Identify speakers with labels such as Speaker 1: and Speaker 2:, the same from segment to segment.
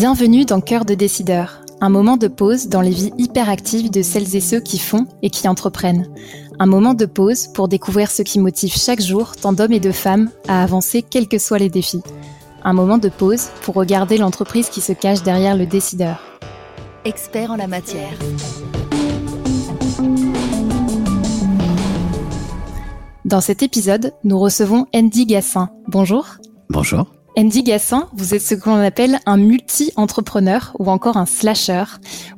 Speaker 1: Bienvenue dans Cœur de décideur, un moment de pause dans les vies hyperactives de celles et ceux qui font et qui entreprennent. Un moment de pause pour découvrir ce qui motive chaque jour tant d'hommes et de femmes à avancer quels que soient les défis. Un moment de pause pour regarder l'entreprise qui se cache derrière le décideur.
Speaker 2: Expert en la matière.
Speaker 1: Dans cet épisode, nous recevons Andy Gassin. Bonjour.
Speaker 3: Bonjour.
Speaker 1: Andy Gassin, vous êtes ce que l'on appelle un multi-entrepreneur ou encore un slasher.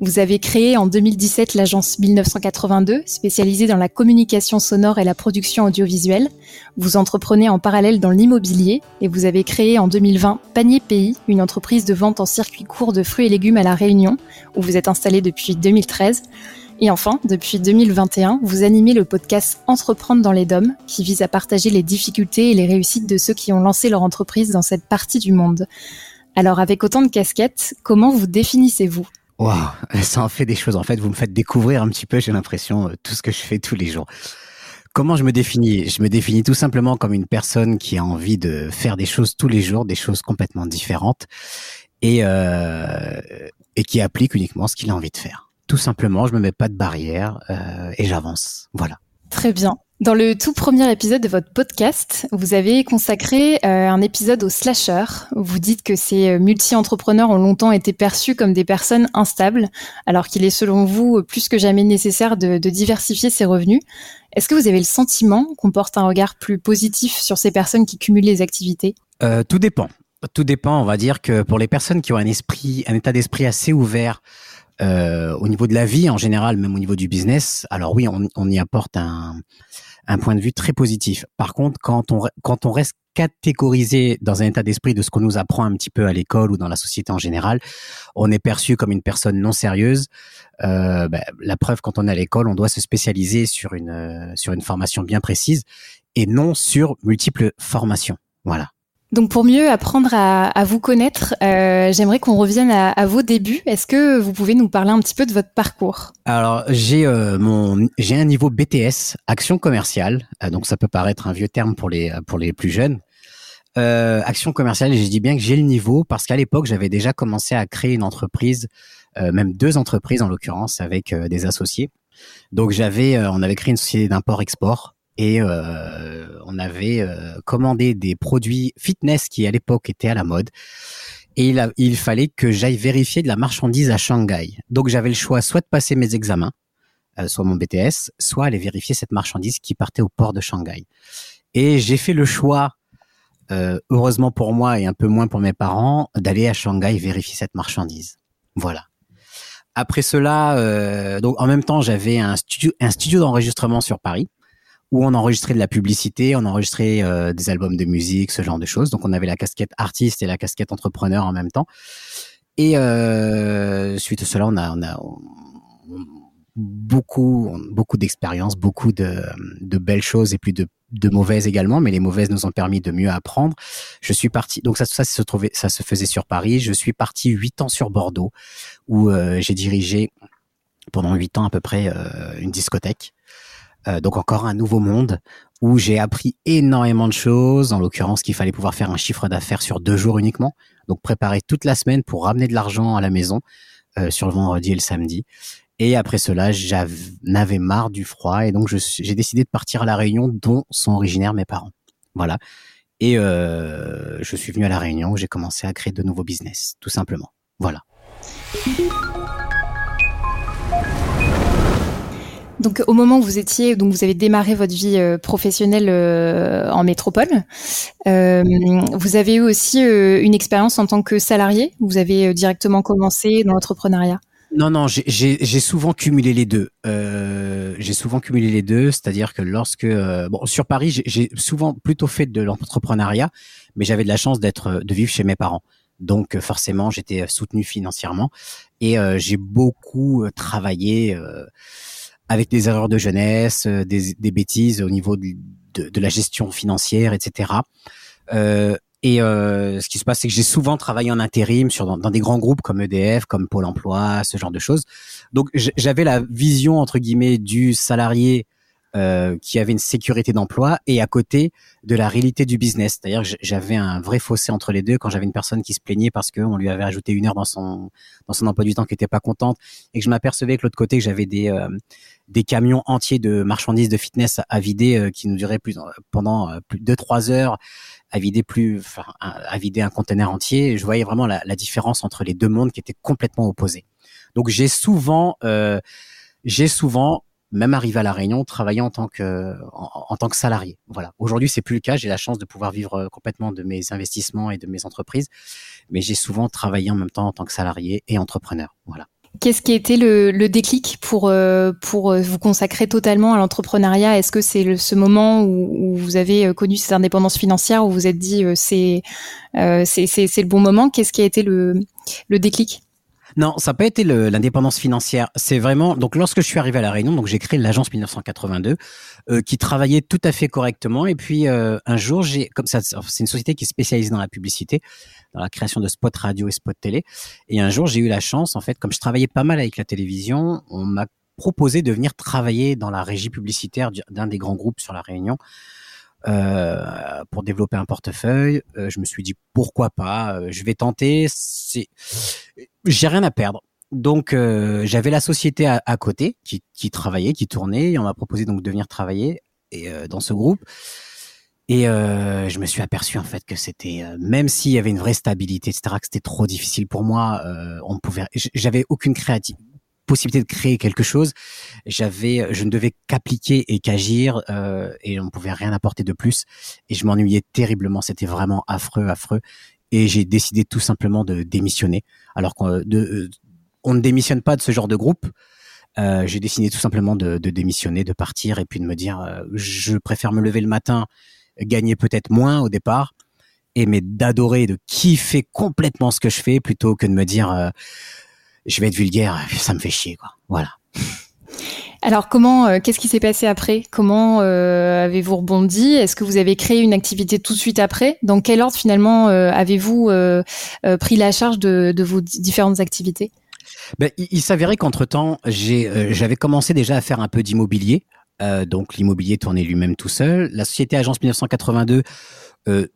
Speaker 1: Vous avez créé en 2017 l'agence 1982, spécialisée dans la communication sonore et la production audiovisuelle. Vous entreprenez en parallèle dans l'immobilier et vous avez créé en 2020 Panier Pays, une entreprise de vente en circuit court de fruits et légumes à La Réunion, où vous êtes installé depuis 2013. Et enfin, depuis 2021, vous animez le podcast Entreprendre dans les DOM, qui vise à partager les difficultés et les réussites de ceux qui ont lancé leur entreprise dans cette partie du monde. Alors, avec autant de casquettes, comment vous définissez-vous?
Speaker 3: Waouh, ça en fait des choses. En fait, vous me faites découvrir un petit peu, j'ai l'impression, euh, tout ce que je fais tous les jours. Comment je me définis? Je me définis tout simplement comme une personne qui a envie de faire des choses tous les jours, des choses complètement différentes, et, euh, et qui applique uniquement ce qu'il a envie de faire tout simplement, je me mets pas de barrière euh, et j'avance. Voilà.
Speaker 1: Très bien. Dans le tout premier épisode de votre podcast, vous avez consacré euh, un épisode aux slashers. Vous dites que ces euh, multi-entrepreneurs ont longtemps été perçus comme des personnes instables, alors qu'il est selon vous plus que jamais nécessaire de, de diversifier ses revenus. Est-ce que vous avez le sentiment qu'on porte un regard plus positif sur ces personnes qui cumulent les activités?
Speaker 3: Euh, Tout dépend. Tout dépend. On va dire que pour les personnes qui ont un esprit, un état d'esprit assez ouvert, euh, au niveau de la vie en général, même au niveau du business, alors oui, on, on y apporte un, un, point de vue très positif. Par contre, quand on, quand on reste catégorisé dans un état d'esprit de ce qu'on nous apprend un petit peu à l'école ou dans la société en général, on est perçu comme une personne non sérieuse. Euh, ben, la preuve, quand on est à l'école, on doit se spécialiser sur une sur une formation bien précise et non sur multiples formations. Voilà.
Speaker 1: Donc pour mieux apprendre à, vous connaître, euh, j'aimerais qu'on revienne à, vos débuts. Est-ce que vous pouvez nous parler un petit peu de votre parcours?
Speaker 3: Alors j'ai euh, j'ai un niveau BTS action commerciale, euh, donc ça peut paraître un vieux terme pour les pour les plus jeunes. action commerciale, je dis bien que j'ai le niveau parce qu'à l'époque j'avais déjà commencé à créer une entreprise, même deux entreprises en l'occurrence avec des associés. Donc j'avais on avait créé une société d'import-export et euh, on avait euh, commandé des produits fitness qui à l'époque étaient à la mode et il, il fallait que j'aille vérifier de la marchandise à Shanghai. Donc j'avais le choix soit de passer mes examens, euh, soit mon BTS, soit aller vérifier cette marchandise qui partait au port de Shanghai. Et j'ai fait le choix, euh, heureusement pour moi et un peu moins pour mes parents, d'aller à Shanghai vérifier cette marchandise. Voilà. Après cela, euh, donc en même temps, j'avais un studio, un studio d'enregistrement sur Paris où on enregistrait de la publicité, on enregistrait euh, des albums de musique, ce genre de choses. Donc on avait la casquette artiste et la casquette entrepreneur en même temps. Et euh, suite à cela, on a, on a beaucoup, beaucoup d'expérience, beaucoup de, de, belles choses et puis de, de, mauvaises également. Mais les mauvaises nous ont permis de mieux apprendre. Je suis parti. Donc ça, ça se trouvait, ça se faisait sur Paris. Je suis parti huit ans sur Bordeaux, où euh, j'ai dirigé pendant huit ans à peu près euh, une discothèque. Euh, donc encore un nouveau monde où j'ai appris énormément de choses, en l'occurrence qu'il fallait pouvoir faire un chiffre d'affaires sur deux jours uniquement, donc préparer toute la semaine pour ramener de l'argent à la maison euh, sur le vendredi et le samedi. Et après cela, j'en avais marre du froid et donc j'ai décidé de partir à la Réunion, dont sont originaires mes parents. Voilà. Et euh, je suis venu à la Réunion où j'ai commencé à créer de nouveaux business, tout simplement. Voilà.
Speaker 1: Donc au moment où vous étiez, donc vous avez démarré votre vie euh, professionnelle euh, en métropole, euh, vous avez eu aussi une expérience en tant que salarié? Vous avez directement commencé dans l'entrepreneuriat?
Speaker 3: Non, non, j'ai souvent cumulé les deux. j'ai souvent cumulé les deux, c'est-à-dire que lorsque, bon, sur Paris, j'ai souvent plutôt fait de l'entrepreneuriat, mais j'avais de la chance d'être, de vivre chez mes parents. Donc forcément, j'étais soutenu financièrement et j'ai beaucoup travaillé avec des erreurs de jeunesse, euh, des, des bêtises au niveau de, de, la gestion financière, etc. Euh, et euh, ce qui se passe, c'est que j'ai souvent travaillé en intérim sur dans, des grands groupes comme EDF, comme Pôle Emploi, ce genre de choses. Donc j'avais la vision entre guillemets du salarié euh, qui avait une sécurité d'emploi et à côté de la réalité du business. D'ailleurs, j'avais un vrai fossé entre les deux quand j'avais une personne qui se plaignait parce qu'on lui avait ajouté une heure dans son dans son emploi du temps qui était pas contente et que je m'apercevais que l'autre côté que j'avais des euh, des camions entiers de marchandises de fitness à, vider euh, qui nous duraient plus pendant plus de trois heures à vider plus enfin, à vider un conteneur entier. Je voyais vraiment la, la différence entre les deux mondes qui étaient complètement opposés. Donc j'ai souvent j'ai souvent même arrivé à la Réunion, travailler en tant que en, tant que salarié. Voilà. Aujourd'hui, c'est plus le cas. J'ai la chance de pouvoir vivre euh, complètement de mes investissements et de mes entreprises, mais j'ai souvent travaillé en même temps en tant que salarié et entrepreneur. Voilà.
Speaker 1: Qu'est-ce qui a été le, le déclic pour euh, pour euh, vous consacrer totalement à l'entrepreneuriat? Est-ce que c'est ce moment où, où, vous avez connu cette indépendance financière où vous vous êtes dit c'est euh, c'est c'est le bon moment? Qu'est-ce qui a été le le déclic?
Speaker 3: Non, ça n'a pas été l'indépendance financière. C'est vraiment donc lorsque je suis arrivé à la Réunion, donc j'ai créé l'agence 1982 euh, qui travaillait tout à fait correctement. Et puis euh, un jour, j'ai comme ça, c'est une société qui est spécialisée dans la publicité, dans la création de spots radio et spots télé. Et un jour, j'ai eu la chance, en fait, comme je travaillais pas mal avec la télévision, on m'a proposé de venir travailler dans la régie publicitaire d'un des grands groupes sur la Réunion. Euh, pour développer un portefeuille. Euh, je me suis dit pourquoi pas, euh, je vais tenter. C'est, j'ai rien à perdre. Donc j'avais la société à, côté qui, qui, travaillait, qui tournait, et on m'a proposé donc de venir travailler et dans ce groupe. Et euh, je me suis aperçu en fait que c'était, même s'il y avait une vraie stabilité, etc., que c'était trop difficile pour moi. Euh, on pouvait, j'avais aucune créativité, possibilité de créer quelque chose, j'avais, je ne devais qu'appliquer et qu'agir euh, et on ne pouvait rien apporter de plus. Et je m'ennuyais terriblement. C'était vraiment affreux, affreux. Et j'ai décidé tout simplement de démissionner. Alors qu'on euh, on ne démissionne pas de ce genre de groupe. Euh, j'ai décidé tout simplement de, de, démissionner, de partir et puis de me dire, euh, je préfère me lever le matin, gagner peut-être moins au départ, et mais d'adorer, de kiffer complètement ce que je fais plutôt que de me dire euh, je vais être vulgaire, ça me fait chier, quoi. Voilà.
Speaker 1: Alors comment, euh, qu'est-ce qui s'est passé après? Comment euh, avez-vous rebondi? Est-ce que vous avez créé une activité tout de suite après? Dans quel ordre finalement euh, avez-vous pris la charge de, de vos différentes activités?
Speaker 3: Ben, il, s'avérait qu'entre temps, j'ai, j'avais commencé déjà à faire un peu d'immobilier. donc l'immobilier tournait lui-même tout seul. La société Agence 1982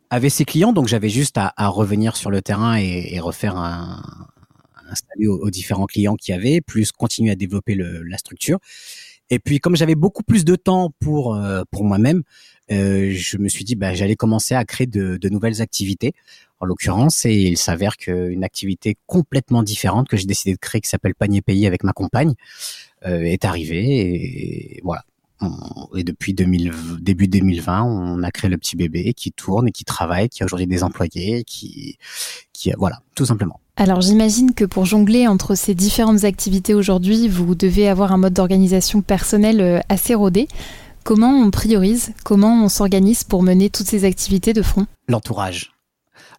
Speaker 3: avait ses clients, donc j'avais juste à, à, revenir sur le terrain et, et refaire un, installé aux, différents clients qu'il y avait, plus continuer à développer le, la structure. Et puis comme j'avais beaucoup plus de temps pour euh, pour moi-même, euh, je me suis dit bah j'allais commencer à créer de, de nouvelles activités. En l'occurrence, et il s'avère qu'une activité complètement différente que j'ai décidé de créer, qui s'appelle Panier Pays avec ma compagne, euh, est arrivée. Et voilà. Et depuis 2000, début 2020, on a créé le petit bébé qui tourne et qui travaille, qui a aujourd'hui des employés, qui, qui, voilà, tout simplement.
Speaker 1: Alors j'imagine que pour jongler entre ces différentes activités aujourd'hui, vous devez avoir un mode d'organisation personnel euh, assez rodé. Comment on priorise Comment on s'organise pour mener toutes ces activités de front?
Speaker 3: L'entourage.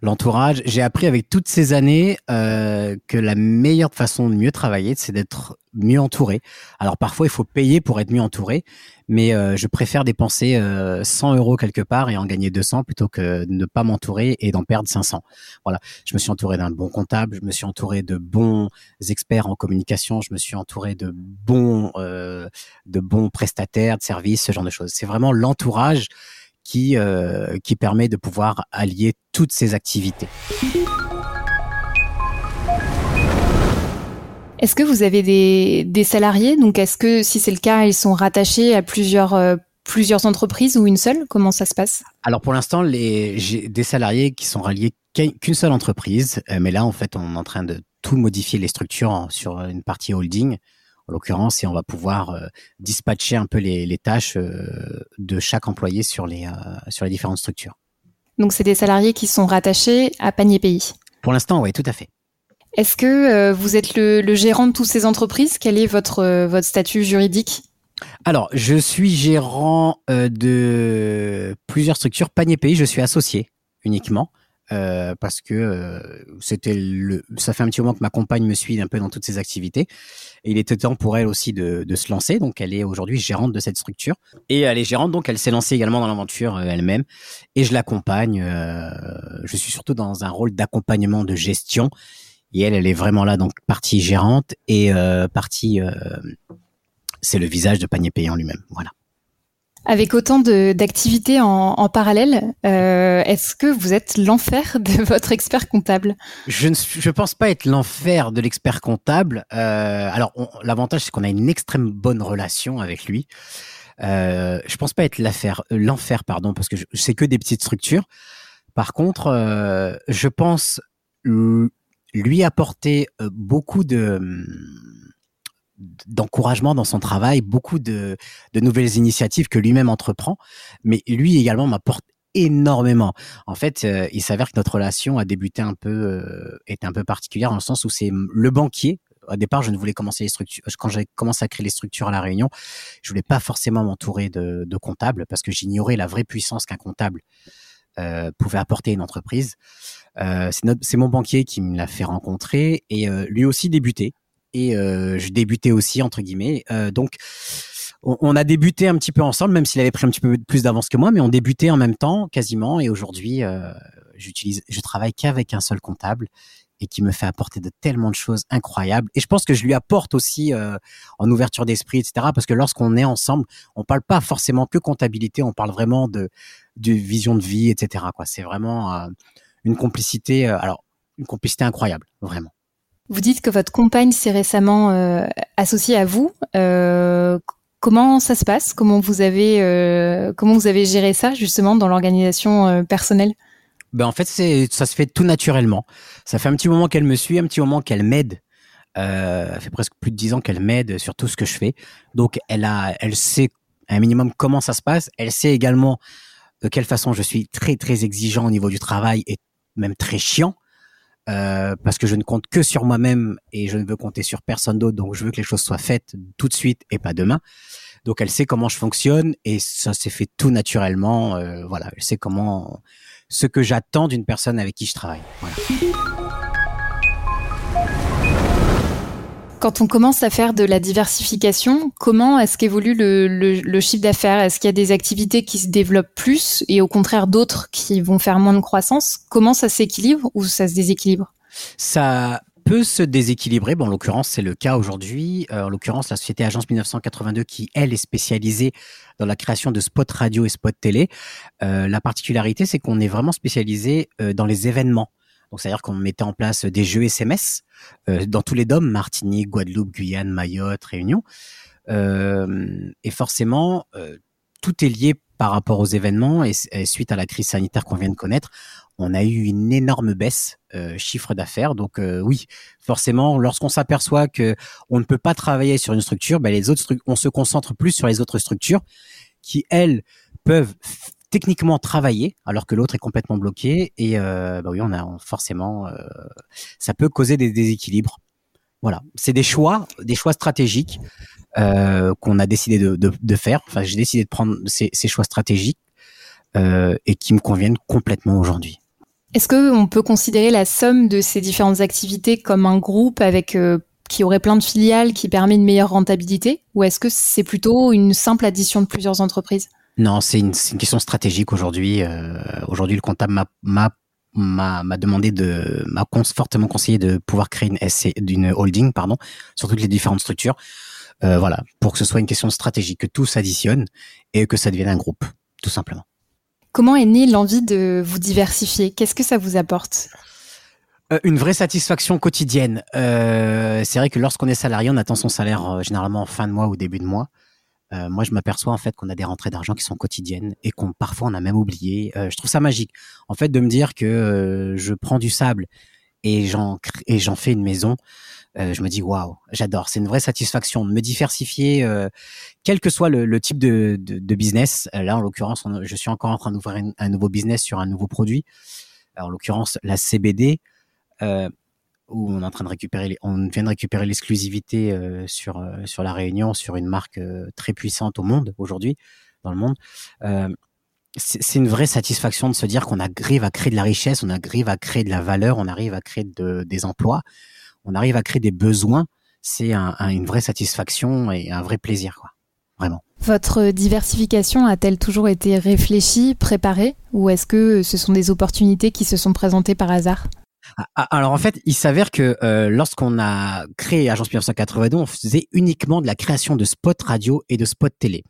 Speaker 3: L'entourage, j'ai appris avec toutes ces années euh, que la meilleure façon de mieux travailler, c'est d'être mieux entouré. Alors parfois, il faut payer pour être mieux entouré, mais euh, je préfère dépenser 100 euh, euros quelque part et en gagner 200 plutôt que de ne pas m'entourer et d'en perdre 500. Voilà, je me suis entouré d'un bon comptable, je me suis entouré de bons experts en communication, je me suis entouré de bons, euh, de bons prestataires de services, ce genre de choses. C'est vraiment l'entourage qui qui permet de pouvoir allier toutes ces activités.
Speaker 1: Est-ce que vous avez des, des salariés? Donc, est-ce que si c'est le cas, ils sont rattachés à plusieurs euh, plusieurs entreprises ou une seule? Comment ça se passe?
Speaker 3: Alors pour l'instant, j'ai des salariés qui sont ralliés qu'une seule entreprise, euh, mais là en fait, on est en train de tout modifier les structures sur une partie holding en l'occurrence, et on va pouvoir euh, dispatcher un peu les, les tâches de chaque employé sur les sur les différentes structures.
Speaker 1: Donc c'est des salariés qui sont rattachés à Panier Pays.
Speaker 3: Pour l'instant, oui, tout à fait.
Speaker 1: Est-ce que euh, vous êtes le, gérant de toutes ces entreprises? Quel est votre, euh, votre statut juridique?
Speaker 3: Alors, je suis gérant euh, de plusieurs structures. Panier Pays, je suis associé uniquement. Parce que c'était le, ça fait un petit moment que ma compagne me suit un peu dans toutes ces activités. Et il était temps pour elle aussi de, de se lancer. Donc, elle est aujourd'hui gérante de cette structure. Et elle est gérante, donc elle s'est lancée également dans l'aventure elle-même. Et je l'accompagne. je suis surtout dans un rôle d'accompagnement de gestion et elle, elle est vraiment là, donc partie gérante et euh, partie, euh, c'est le visage de panier payant lui-même. Voilà.
Speaker 1: Avec autant d'activités en, en, parallèle, euh, est-ce que vous êtes l'enfer de votre expert comptable?
Speaker 3: Je ne je pense pas être l'enfer de l'expert comptable. Euh, alors l'avantage c'est qu'on a une extrême bonne relation avec lui. Euh, je pense pas être l'affaire, euh, l'enfer pardon, parce que sais que des petites structures. Par contre, euh, je pense lui apporter euh, beaucoup de d'encouragement dans son travail, beaucoup de, de nouvelles initiatives que lui-même entreprend, mais lui également m'apporte énormément. En fait, euh, il s'avère que notre relation a débuté un peu, euh, est un peu particulière dans le sens où c'est le banquier. Au départ, je ne voulais commencer les structures. Quand j'ai commencé à créer les structures à la Réunion, je voulais pas forcément m'entourer de, de comptables parce que j'ignorais la vraie puissance qu'un comptable euh, pouvait apporter à une entreprise. Euh, c'est mon banquier qui me l'a fait rencontrer et euh, lui aussi débuté et euh, je débutais aussi entre guillemets. Euh, donc on, a débuté un petit peu ensemble, même s'il avait pris un petit peu plus d'avance que moi, mais on débutait en même temps quasiment. Et aujourd'hui, euh, j'utilise, je travaille qu'avec un seul comptable et qui me fait apporter de tellement de choses incroyables. Et je pense que je lui apporte aussi en ouverture d'esprit, etc. Parce que lorsqu'on est ensemble, on parle pas forcément que comptabilité, on parle vraiment de, de vision de vie, etc. C'est vraiment une complicité. alors une complicité incroyable, vraiment.
Speaker 1: Vous dites que votre compagne s'est récemment euh, associée à vous. Euh, comment ça se passe? Comment vous avez euh, comment vous avez géré ça justement dans l'organisation personnelle?
Speaker 3: Ben en fait, ça se fait tout naturellement. Ça fait un petit moment qu'elle me suit, un petit moment qu'elle m'aide. Ça fait presque plus de dix ans qu'elle m'aide sur tout ce que je fais. Donc elle a, elle sait un minimum comment ça se passe. Elle sait également de quelle façon je suis très très exigeant au niveau du travail et même très chiant. Euh, parce que je ne compte que sur moi-même et je ne veux compter sur personne d'autre. Donc, je veux que les choses soient faites tout de suite et pas demain. Donc, elle sait comment je fonctionne et ça s'est fait tout naturellement. Euh, voilà, elle sait comment ce que j'attends d'une personne avec qui je travaille. Voilà.
Speaker 1: Quand on commence à faire de la diversification, comment est-ce qu'évolue le, chiffre d'affaires? Est-ce qu'il y a des activités qui se développent plus et au contraire d'autres qui vont faire moins de croissance? Comment ça s'équilibre ou ça se déséquilibre?
Speaker 3: Ça peut se déséquilibrer. Bon, en l'occurrence, c'est le cas aujourd'hui. Euh, en l'occurrence, la société Agence 1982, qui elle est spécialisée dans la création de spots radio et spots télé. Euh, la particularité, c'est qu'on est vraiment spécialisé euh, dans les événements. Donc, c'est-à-dire qu'on mettait en place des jeux SMS euh, dans tous les DOM, Martinique, Guadeloupe, Guyane, Mayotte, Réunion. Euh, et forcément, euh, tout est lié par rapport aux événements et, suite à la crise sanitaire qu'on vient de connaître, on a eu une énorme baisse euh, chiffre d'affaires. Donc oui, forcément, lorsqu'on s'aperçoit que on ne peut pas travailler sur une structure, ben les autres on se concentre plus sur les autres structures qui elles peuvent techniquement travailler alors que l'autre est complètement bloqué. Et euh, bah oui on a forcément euh, ça peut causer des déséquilibres. Voilà. C'est des choix des choix stratégiques euh, qu'on a décidé de, de, de, faire. Enfin j'ai décidé de prendre ces, ces choix stratégiques euh, et qui me conviennent complètement aujourd'hui.
Speaker 1: Est-ce que on peut considérer la somme de ces différentes activités comme un groupe avec euh, qui aurait plein de filiales qui permet une meilleure rentabilité? Ou est-ce que c'est plutôt une simple addition de plusieurs entreprises?
Speaker 3: Non, c'est une, une, question stratégique aujourd'hui. Euh, aujourd'hui, le comptable m'a m'a demandé de m'a fortement conseillé de pouvoir créer une SC, d'une holding pardon sur toutes les différentes structures euh, voilà pour que ce soit une question stratégique que tout s'additionne et que ça devienne un groupe tout simplement
Speaker 1: comment est née l'envie de vous diversifier? Qu'est-ce que ça vous apporte?
Speaker 3: Euh, une vraie satisfaction quotidienne. Euh, c'est vrai que lorsqu'on est salarié, on attend son salaire généralement en fin de mois ou début de mois. Euh, moi, je m'aperçois en fait qu'on a des rentrées d'argent qui sont quotidiennes et qu'on parfois on a même oublié. Euh, je trouve ça magique, en fait, de me dire que euh, je prends du sable et j'en et j'en fais une maison. Euh, je me dis waouh, j'adore. C'est une vraie satisfaction de me diversifier, quel que soit le, le type de, de, de, business. là, en l'occurrence, je suis encore en train d'ouvrir un nouveau business sur un nouveau produit. Alors, en l'occurrence, la CBD. Euh, où on est en train de récupérer, on vient de récupérer l'exclusivité euh, sur euh, sur la Réunion, sur une marque euh, très puissante au monde aujourd'hui, dans le monde. c'est une vraie satisfaction de se dire qu'on arrive à créer de la richesse, on arrive à créer de la valeur, on arrive à créer de, des emplois, on arrive à créer des besoins. C'est un, une vraie satisfaction et un vrai plaisir, quoi. Vraiment.
Speaker 1: Votre diversification a-t-elle toujours été réfléchie, préparée, ou est-ce que ce sont des opportunités qui se sont présentées par hasard?
Speaker 3: Alors en fait, il s'avère que euh, lorsqu'on a créé Agence 1982, on faisait uniquement de la création de spots radio et de spots télé.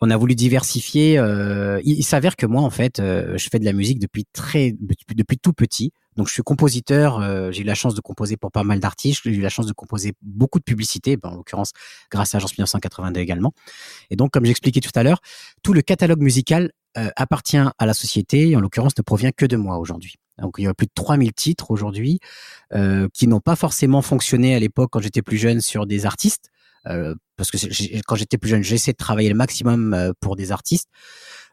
Speaker 3: on a voulu diversifier. Euh, il, s'avère que moi, en fait, euh, je fais de la musique depuis très, depuis, tout petit. Donc, je suis compositeur. Euh, j'ai eu la chance de composer pour pas mal d'artistes. J'ai eu la chance de composer beaucoup de publicités, ben, en l'occurrence grâce à Agence 1982 également. Et donc, comme j'expliquais tout à l'heure, tout le catalogue musical appartient à la société. Et en l'occurrence, ne provient que de moi aujourd'hui. Donc, il y a plus de 3000 titres aujourd'hui qui n'ont pas forcément fonctionné à l'époque quand j'étais plus jeune sur des artistes. Euh, parce que quand j'étais plus jeune, j'essaie de travailler le maximum euh, pour des artistes,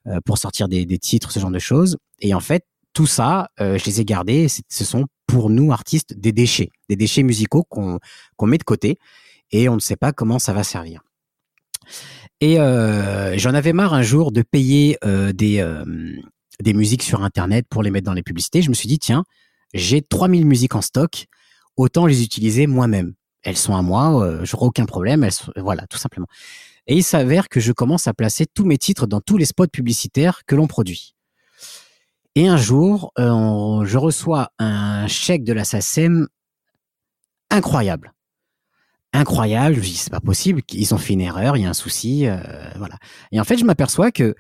Speaker 3: euh, pour sortir des, des, titres, ce genre de choses. Et en fait, tout ça, je les ai gardés. Ce sont pour nous artistes des déchets, des déchets musicaux qu'on qu'on met de côté et on ne sait pas comment ça va servir. Et euh, j'en avais marre un jour de payer euh, des, euh, des musiques sur Internet pour les mettre dans les publicités. Je me suis dit, tiens, j'ai 3000 musiques en stock, autant les utiliser moi-même elles sont à moi, euh, j'aurai aucun problème, elles voilà, tout simplement. Et il s'avère que je commence à placer tous mes titres dans tous les spots publicitaires que l'on produit. Et un jour, euh, je reçois un chèque de la SACEM incroyable. Incroyable, je me dis c'est pas possible, ils ont fait une erreur, il y a un souci, euh, voilà. Et en fait, je m'aperçois que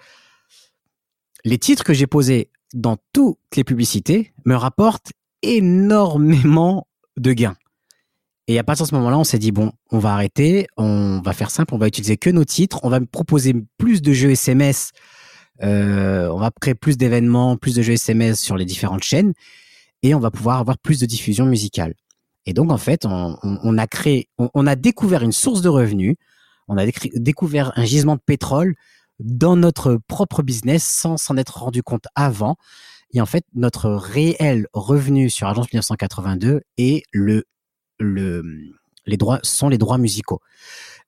Speaker 3: les titres que j'ai posés dans toutes les publicités me rapportent énormément de gains. Et à partir de ce moment-là, on s'est dit bon, on va arrêter, on va faire simple, on va utiliser que nos titres, on va proposer plus de jeux SMS, euh, on va créer plus d'événements, plus de jeux SMS sur les différentes chaînes, et on va pouvoir avoir plus de diffusion musicale. Et donc en fait, on, a créé, on, a découvert une source de revenus, on a découvert un gisement de pétrole dans notre propre business sans s'en être rendu compte avant. Et en fait, notre réel revenu sur Agence 1982 est le le, les droits sont les droits musicaux.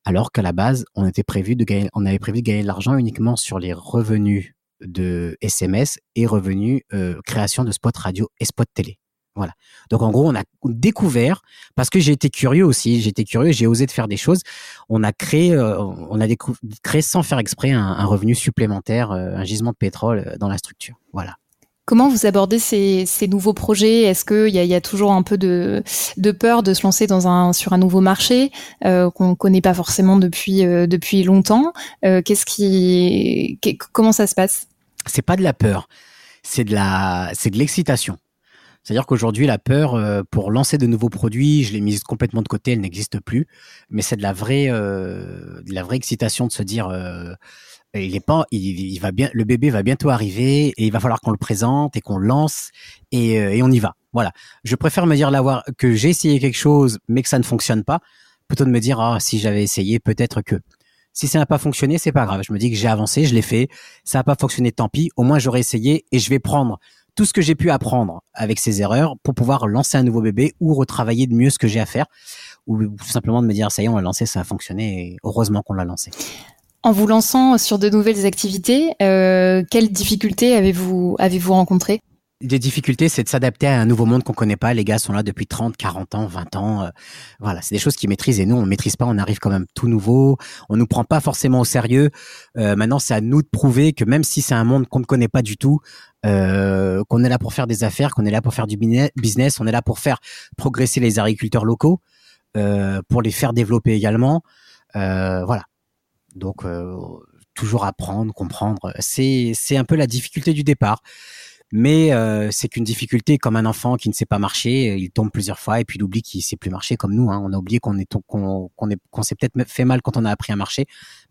Speaker 3: Alors qu'à la base, on était prévu de gagner, on avait prévu de gagner de l'argent uniquement sur les revenus de SMS et revenus euh, création de spots radio et spots télé. Voilà. Donc en gros, on a découvert parce que j'ai été curieux aussi, j'ai été curieux, j'ai osé de faire des choses. On a créé, euh, on a créé sans faire exprès un, un revenu supplémentaire, euh, un gisement de pétrole dans la structure. Voilà.
Speaker 1: Comment vous abordez ces, nouveaux projets? Est-ce qu'il y a, y a toujours un peu de, peur de se lancer dans un, sur un nouveau marché euh, qu'on ne connaît pas forcément depuis, euh, depuis longtemps? Euh, Qu'est-ce qui, comment ça se passe?
Speaker 3: C'est pas de la peur, c'est de la, c'est de l'excitation. C'est-à-dire qu'aujourd'hui, la peur pour lancer de nouveaux produits, je l'ai mise complètement de côté, elle n'existe plus. Mais c'est de la vraie, de la vraie excitation de se dire il est pas, il, va bien, le bébé va bientôt arriver et il va falloir qu'on le présente et qu'on le lance et, euh, et, on y va. Voilà. Je préfère me dire l'avoir que j'ai essayé quelque chose mais que ça ne fonctionne pas, plutôt de me dire ah si j'avais essayé peut-être que. Si ça n'a pas fonctionné, c'est pas grave. Je me dis que j'ai avancé, je l'ai fait. Ça n'a pas fonctionné, tant pis. Au moins j'aurais essayé et je vais prendre tout ce que j'ai pu apprendre avec ces erreurs pour pouvoir lancer un nouveau bébé ou retravailler de mieux ce que j'ai à faire ou simplement de me dire ça y est on l'a lancé ça a fonctionné et heureusement qu'on l'a lancé.
Speaker 1: En vous lançant sur de nouvelles activités, euh, quelles difficultés avez-vous rencontrées?
Speaker 3: Des difficultés, c'est de s'adapter à un nouveau monde qu'on connaît pas. Les gars sont là depuis 30, 40 ans, 20 ans. Euh, voilà, c'est des choses qu'ils maîtrisent et nous, on ne maîtrise pas. On arrive quand même tout nouveau. On nous prend pas forcément au sérieux. Euh, maintenant, c'est à nous de prouver que même si c'est un monde qu'on ne connaît pas du tout, euh, qu'on est là pour faire des affaires, qu'on est là pour faire du business, on est là pour faire progresser les agriculteurs locaux, euh, pour les faire développer également. Euh, voilà, donc toujours apprendre, comprendre, c'est c'est un peu la difficulté du départ. Mais euh, c'est qu'une difficulté comme un enfant qui ne sait pas marcher, il tombe plusieurs fois et puis il oublie qu'il sait plus marcher comme nous. Hein. On a oublié qu'on est qu'on qu'on qu'on s'est peut-être fait mal quand on a appris à marcher,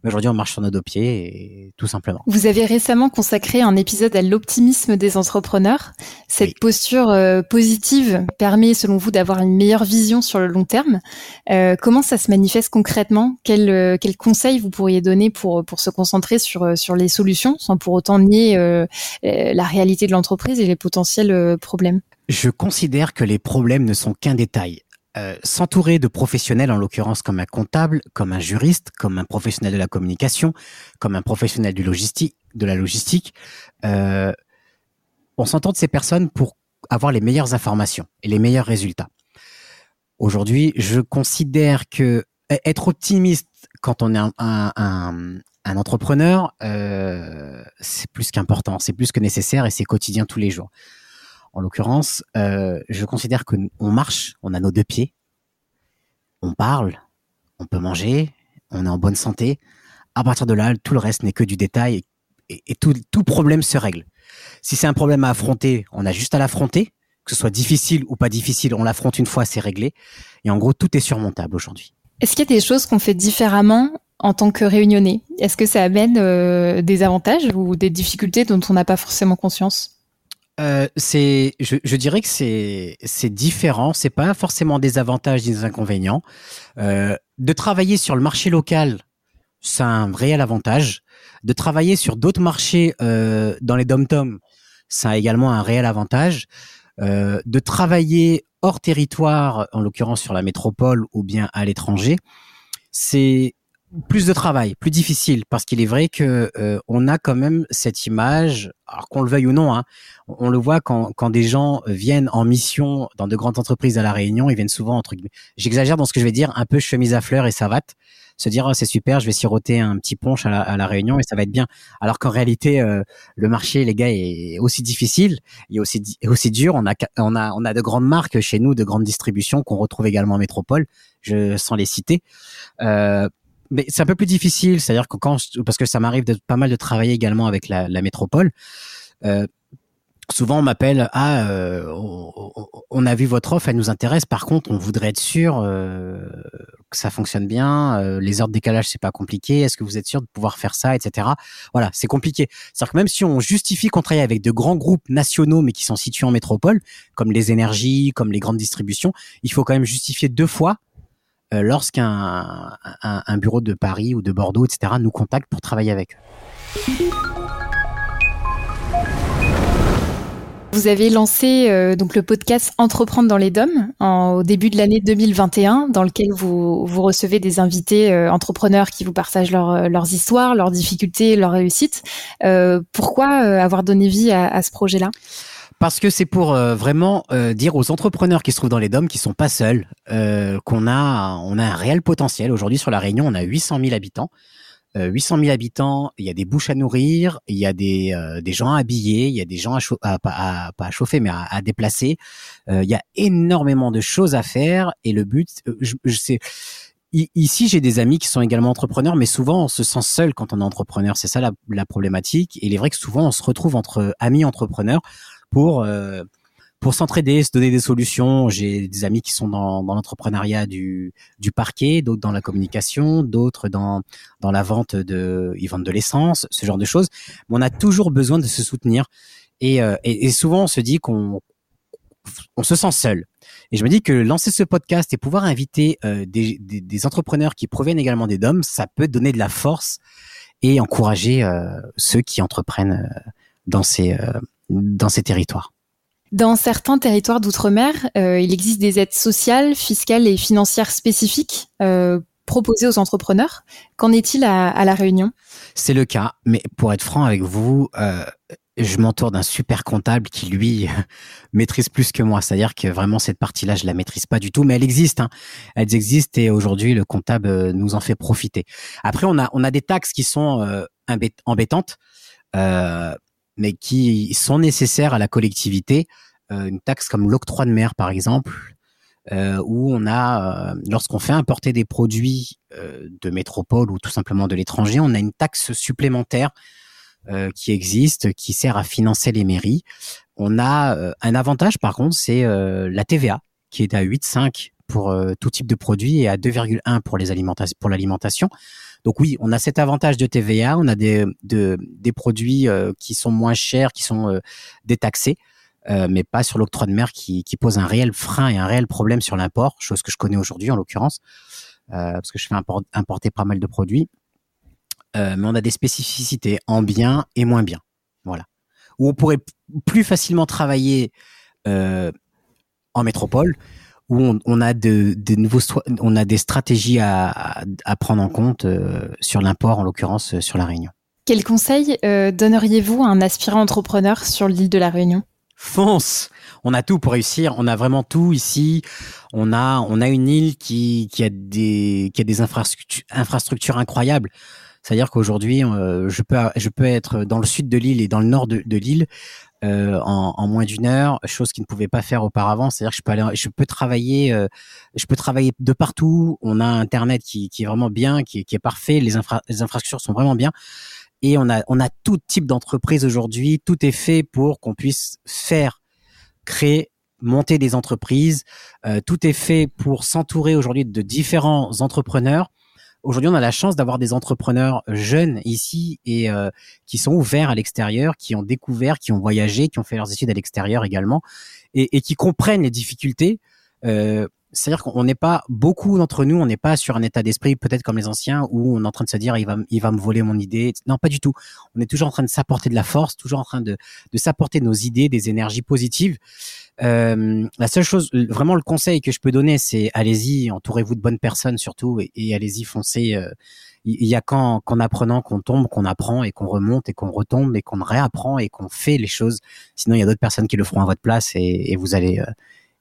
Speaker 3: mais aujourd'hui on marche sur nos deux pieds et tout simplement.
Speaker 1: Vous avez récemment consacré un épisode à l'optimisme des entrepreneurs. Cette posture euh, positive permet, selon vous, d'avoir une meilleure vision sur le long terme. Euh, comment ça se manifeste concrètement? Quels euh, quel conseils vous pourriez donner pour pour se concentrer sur sur les solutions sans pour autant nier la réalité de l'entreprise entreprise et les potentiels problèmes?
Speaker 3: Je considère que les problèmes ne sont qu'un détail. Euh, s'entourer de professionnels, en l'occurrence comme un comptable, comme un juriste, comme un professionnel de la communication, comme un professionnel du logistique, de la logistique, euh, on s'entend de ces personnes pour avoir les meilleures informations et les meilleurs résultats. Aujourd'hui, je considère que être optimiste quand on est un entrepreneur, euh, c'est plus qu'important, c'est plus que nécessaire et c'est quotidien tous les jours. En l'occurrence, euh, je considère que on marche, on a nos deux pieds, on parle, on peut manger, on est en bonne santé. à partir de là, tout le reste n'est que du détail et, tout, problème se règle. Si c'est un problème à affronter, on a juste à l'affronter, que ce soit difficile ou pas difficile, on l'affronte une fois, c'est réglé. Et en gros, tout est surmontable aujourd'hui.
Speaker 1: Est-ce qu'il y a des choses qu'on fait différemment en tant que réunionnais? Est-ce que ça amène euh, des avantages ou des difficultés dont on n'a pas forcément conscience?
Speaker 3: Euh, c'est, je, je, dirais que c'est c'est différent. C'est pas forcément des avantages, des inconvénients. Euh, de travailler sur le marché local, c'est un réel avantage. De travailler sur d'autres marchés euh, dans les dom-tom, ça a également un réel avantage. Euh, de travailler hors territoire, en l'occurrence sur la métropole ou bien à l'étranger, c'est plus de travail, plus difficile, parce qu'il est vrai que euh, on a quand même cette image, alors qu'on le veuille ou non, hein, on le voit quand, quand des gens viennent en mission dans de grandes entreprises à la Réunion, ils viennent souvent entre j'exagère dans ce que je vais dire, un peu chemise à fleurs et savate, se dire oh, c'est super, je vais siroter un petit punch à la, à la Réunion et ça va être bien, alors qu'en réalité euh, le marché, les gars, est aussi difficile, et aussi aussi dur. On a on a on a de grandes marques chez nous, de grandes distributions qu'on retrouve également en métropole, je sans les citer. Euh, mais c'est un peu plus difficile, c'est-à-dire que quand parce que ça m'arrive de pas mal de travailler également avec la, la métropole. Euh, souvent on m'appelle ah euh, on, a vu votre offre, elle nous intéresse. Par contre, on voudrait être sûr euh, que ça fonctionne bien. Euh, les heures de décalage c'est pas compliqué. Est-ce que vous êtes sûr de pouvoir faire ça, etc. Voilà, c'est compliqué. C'est-à-dire que même si on justifie qu'on travaille avec de grands groupes nationaux mais qui sont situés en métropole, comme les énergies, comme les grandes distributions, il faut quand même justifier deux fois lorsqu'un un, bureau de Paris ou de Bordeaux, etc., nous contacte pour travailler avec.
Speaker 1: Vous avez lancé euh, donc le podcast Entreprendre dans les DOM au début de l'année 2021, dans lequel vous, vous recevez des invités euh, entrepreneurs qui vous partagent leurs histoires, leurs difficultés, leurs réussites. pourquoi avoir donné vie à ce projet-là?
Speaker 3: Parce que c'est pour euh, vraiment euh, dire aux entrepreneurs qui se trouvent dans les DOM qui sont pas seuls, euh, qu'on a on a un réel potentiel. Aujourd'hui sur la Réunion, on a 800 000 habitants. 800 000 habitants, il y a des bouches à nourrir, il y a des, des gens à habiller, il y a des gens à, à, pas à chauffer mais à, déplacer. il y a énormément de choses à faire et le but, je, je sais, ici, j'ai des amis qui sont également entrepreneurs, mais souvent on se sent seul quand on est entrepreneur. C'est ça la, la, problématique. Et il est vrai que souvent on se retrouve entre amis entrepreneurs pour euh, pour s'entraider, se donner des solutions. J'ai des amis qui sont dans, dans l'entrepreneuriat du, du parquet, d'autres dans la communication, d'autres dans, dans la vente de, ils vendent de l'essence, ce genre de choses. Mais on a toujours besoin de se soutenir. Et, euh, et, souvent, on se dit qu'on on se sent seul. Et je me dis que lancer ce podcast et pouvoir inviter euh, des, des, des, entrepreneurs qui proviennent également des DOM, ça peut donner de la force et encourager euh, ceux qui entreprennent dans ces dans ces territoires.
Speaker 1: Dans certains territoires d'outre-mer, euh, il existe des aides sociales, fiscales et financières spécifiques euh, proposées aux entrepreneurs. Qu'en est-il à, La Réunion?
Speaker 3: C'est le cas, mais pour être franc avec vous, euh, je m'entoure d'un super comptable qui, lui, maîtrise plus que moi. C'est-à-dire que vraiment, cette partie-là, je la maîtrise pas du tout, mais elle existe. Hein. Elles existent et aujourd'hui, le comptable nous en fait profiter. Après, on a, on a des taxes qui sont embêtantes. Euh, mais qui sont nécessaires à la collectivité. Euh, une taxe comme l'octroi de mer, par exemple, euh, où on a, euh, lorsqu'on fait importer des produits euh, de métropole ou tout simplement de l'étranger, on a une taxe supplémentaire euh, qui existe, qui sert à financer les mairies. On a un avantage, par contre, c'est la TVA, qui est à 8,5 pour tout type de produit et à 2,1 pour les alimentations, pour l'alimentation. Donc oui, on a cet avantage de TVA, on a des, produits euh, qui sont moins chers, qui sont euh, détaxés, euh, mais pas sur l'octroi de mer qui, qui pose un réel frein et un réel problème sur l'import, chose que je connais aujourd'hui en l'occurrence, parce que je fais importer pas mal de produits. mais on a des spécificités en bien et moins bien. Voilà. Où on pourrait plus facilement travailler en métropole, où on, on a de, de, nouveaux, on a des stratégies à, à, prendre en compte euh, sur l'import, en l'occurrence euh, sur la Réunion.
Speaker 1: Quel conseil euh, donneriez-vous à un aspirant entrepreneur sur l'île de la Réunion?
Speaker 3: Fonce On a tout pour réussir. On a vraiment tout ici. On a, on a une île qui, qui a des, qui a des infrastructures, infrastructures incroyables. C'est-à-dire qu'aujourd'hui, euh, je peux je peux être dans le sud de l'île et dans le nord de, de l'île euh, en, en, moins d'une heure, chose qui ne pouvait pas faire auparavant. C'est-à-dire que je peux aller, je peux travailler, euh, je peux travailler de partout. On a Internet qui, qui est vraiment bien, qui, qui est parfait. Les, infra les infrastructures sont vraiment bien. Et on a, on a tout type d'entreprise aujourd'hui. Tout est fait pour qu'on puisse faire, créer, monter des entreprises. Euh, tout est fait pour s'entourer aujourd'hui de différents entrepreneurs Aujourd'hui, on a la chance d'avoir des entrepreneurs jeunes ici et euh, qui sont ouverts à l'extérieur, qui ont découvert, qui ont voyagé, qui ont fait leurs études à l'extérieur également, et, et, qui comprennent les difficultés. Euh, c'est-à-dire qu'on n'est pas beaucoup d'entre nous, on n'est pas sur un état d'esprit peut-être comme les anciens où on est en train de se dire il va il va me voler mon idée. Non, pas du tout. On est toujours en train de s'apporter de la force, toujours en train de de s'apporter nos idées, des énergies positives. Euh, la seule chose, vraiment le conseil que je peux donner, c'est allez-y, entourez-vous de bonnes personnes surtout et, allez-y, foncez. Euh, il y, a qu'en apprenant qu'on tombe, qu'on apprend et qu'on remonte et qu'on retombe et qu'on réapprend et qu'on fait les choses. Sinon, il y a d'autres personnes qui le feront à votre place et, et vous allez euh,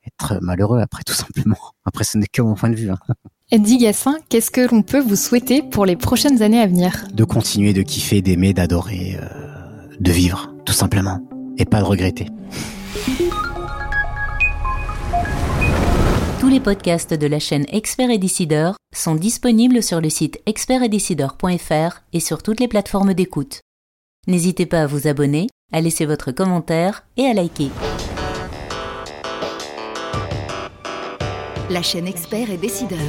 Speaker 3: être malheureux après, tout simplement. Après, ce n'est que mon point de vue. Hein.
Speaker 1: Eddie Gassin, qu'est-ce que l'on peut vous souhaiter pour les prochaines années à venir?
Speaker 3: De continuer de kiffer, d'aimer, d'adorer, de vivre, tout simplement, et pas de regretter.
Speaker 2: Tous les podcasts de la chaîne Expert et Décideur sont disponibles sur le site expertetdecideur.fr et sur toutes les plateformes d'écoute. N'hésitez pas à vous abonner, à laisser votre commentaire et à liker. La chaîne Expert et Décideur.